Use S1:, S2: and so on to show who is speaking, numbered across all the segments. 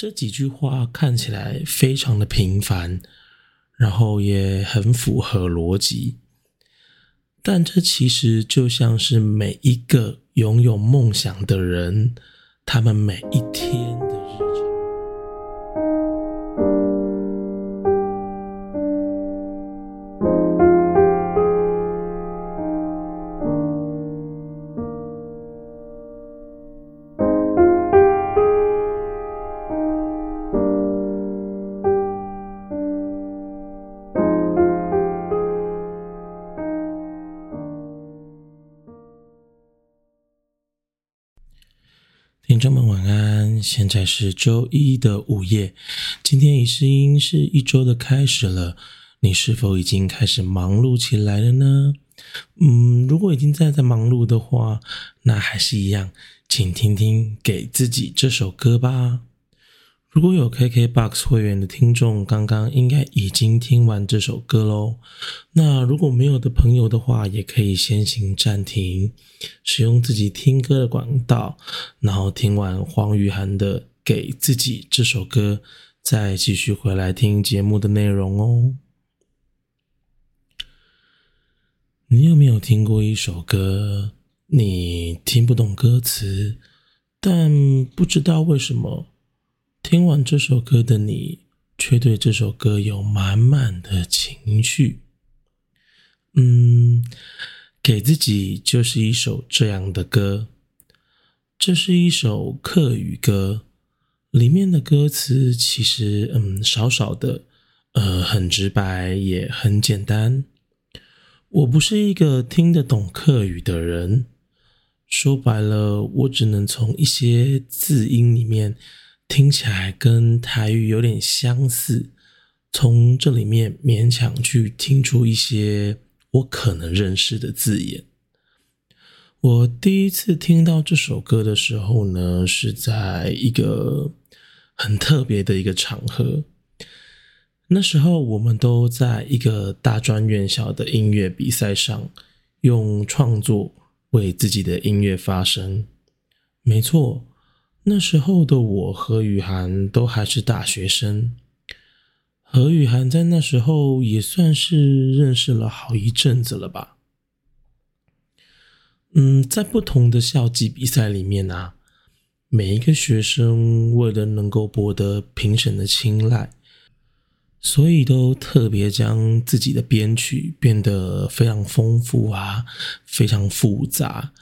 S1: 这几句话看起来非常的平凡，然后也很符合逻辑，但这其实就像是每一个拥有梦想的人，他们每一天。现在是周一的午夜。今天已是音是一周的开始了，你是否已经开始忙碌起来了呢？嗯，如果已经在在忙碌的话，那还是一样，请听听给自己这首歌吧。如果有 KKBOX 会员的听众，刚刚应该已经听完这首歌喽。那如果没有的朋友的话，也可以先行暂停，使用自己听歌的管道，然后听完黄雨涵的《给自己》这首歌，再继续回来听节目的内容哦。你有没有听过一首歌？你听不懂歌词，但不知道为什么。听完这首歌的你，却对这首歌有满满的情绪。嗯，给自己就是一首这样的歌。这是一首客语歌，里面的歌词其实嗯少少的，呃很直白也很简单。我不是一个听得懂客语的人，说白了，我只能从一些字音里面。听起来跟台语有点相似，从这里面勉强去听出一些我可能认识的字眼。我第一次听到这首歌的时候呢，是在一个很特别的一个场合。那时候我们都在一个大专院校的音乐比赛上，用创作为自己的音乐发声。没错。那时候的我和雨涵都还是大学生，和雨涵在那时候也算是认识了好一阵子了吧。嗯，在不同的校际比赛里面啊，每一个学生为了能够博得评审的青睐，所以都特别将自己的编曲变得非常丰富啊，非常复杂。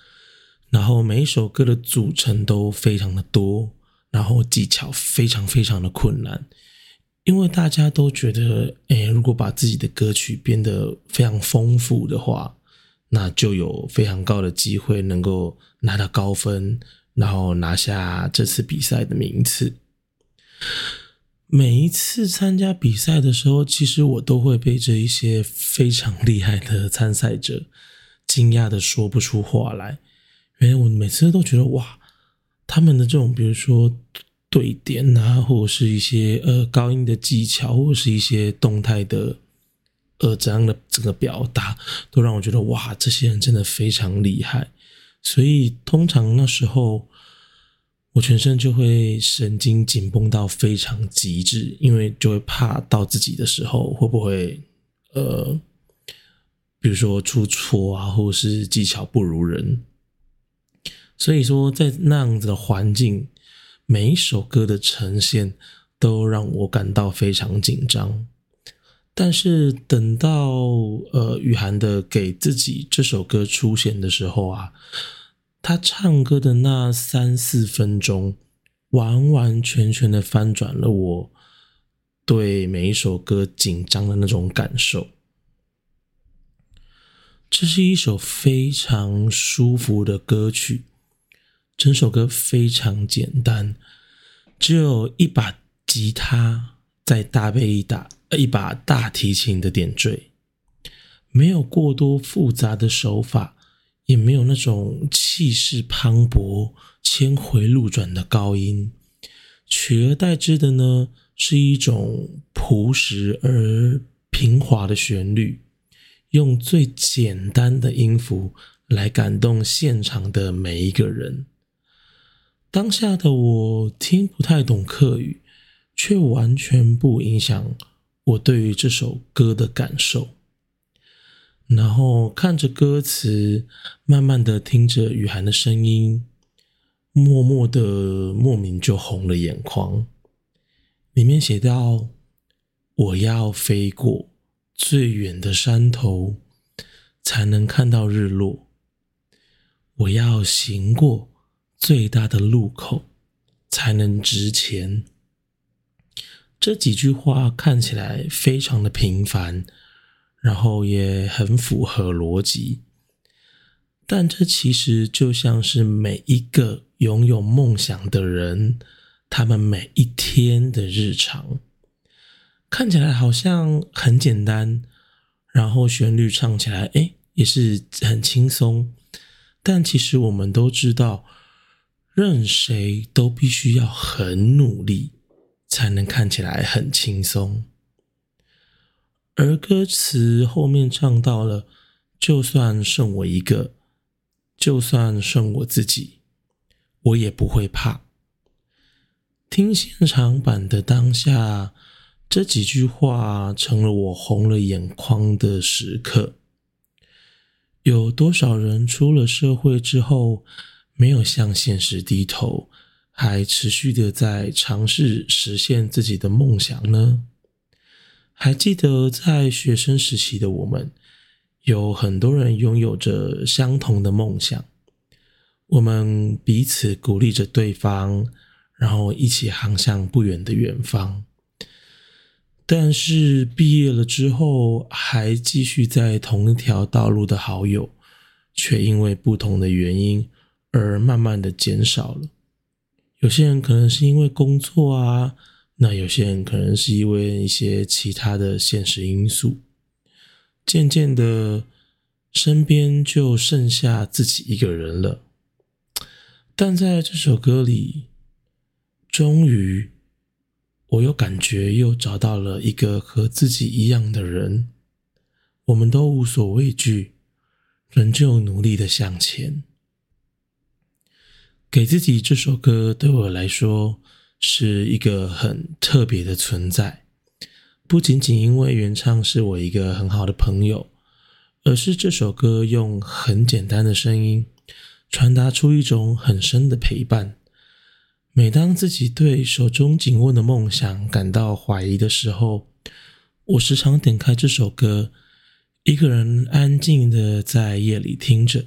S1: 然后每一首歌的组成都非常的多，然后技巧非常非常的困难，因为大家都觉得，哎，如果把自己的歌曲变得非常丰富的话，那就有非常高的机会能够拿到高分，然后拿下这次比赛的名次。每一次参加比赛的时候，其实我都会被这一些非常厉害的参赛者惊讶的说不出话来。因为我每次都觉得哇，他们的这种，比如说对点啊，或者是一些呃高音的技巧，或者是一些动态的呃怎样的这个表达，都让我觉得哇，这些人真的非常厉害。所以通常那时候，我全身就会神经紧绷到非常极致，因为就会怕到自己的时候会不会呃，比如说出错啊，或者是技巧不如人。所以说，在那样子的环境，每一首歌的呈现都让我感到非常紧张。但是等到呃雨涵的《给自己》这首歌出现的时候啊，他唱歌的那三四分钟，完完全全的翻转了我对每一首歌紧张的那种感受。这是一首非常舒服的歌曲。整首歌非常简单，只有一把吉他再搭配一打一把大提琴的点缀，没有过多复杂的手法，也没有那种气势磅礴、千回路转的高音，取而代之的呢，是一种朴实而平滑的旋律，用最简单的音符来感动现场的每一个人。当下的我听不太懂客语，却完全不影响我对于这首歌的感受。然后看着歌词，慢慢的听着雨涵的声音，默默的莫名就红了眼眶。里面写到：“我要飞过最远的山头，才能看到日落。我要行过最大的路口，才能值钱。”这几句话看起来非常的平凡。然后也很符合逻辑，但这其实就像是每一个拥有梦想的人，他们每一天的日常，看起来好像很简单，然后旋律唱起来，哎，也是很轻松。但其实我们都知道，任谁都必须要很努力，才能看起来很轻松。而歌词后面唱到了：“就算剩我一个，就算剩我自己，我也不会怕。”听现场版的当下，这几句话成了我红了眼眶的时刻。有多少人出了社会之后，没有向现实低头，还持续的在尝试实现自己的梦想呢？还记得在学生时期的我们，有很多人拥有着相同的梦想，我们彼此鼓励着对方，然后一起航向不远的远方。但是毕业了之后，还继续在同一条道路的好友，却因为不同的原因而慢慢的减少了。有些人可能是因为工作啊。那有些人可能是因为一些其他的现实因素，渐渐的，身边就剩下自己一个人了。但在这首歌里，终于，我又感觉又找到了一个和自己一样的人，我们都无所畏惧，仍旧努力的向前。给自己这首歌，对我来说。是一个很特别的存在，不仅仅因为原唱是我一个很好的朋友，而是这首歌用很简单的声音传达出一种很深的陪伴。每当自己对手中紧握的梦想感到怀疑的时候，我时常点开这首歌，一个人安静的在夜里听着，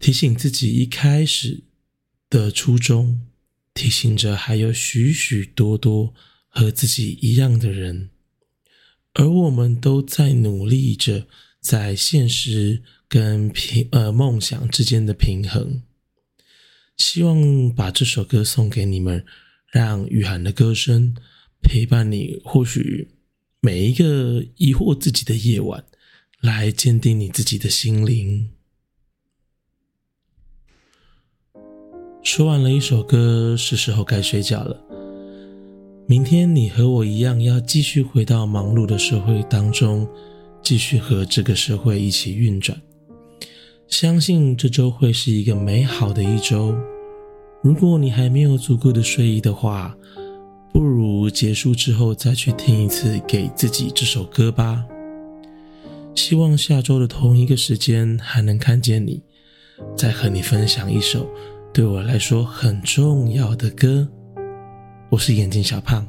S1: 提醒自己一开始的初衷。提醒着还有许许多多和自己一样的人，而我们都在努力着在现实跟平呃梦想之间的平衡。希望把这首歌送给你们，让雨涵的歌声陪伴你，或许每一个疑惑自己的夜晚，来坚定你自己的心灵。说完了一首歌，是时候该睡觉了。明天你和我一样，要继续回到忙碌的社会当中，继续和这个社会一起运转。相信这周会是一个美好的一周。如果你还没有足够的睡意的话，不如结束之后再去听一次给自己这首歌吧。希望下周的同一个时间还能看见你，再和你分享一首。对我来说很重要的歌，我是眼镜小胖。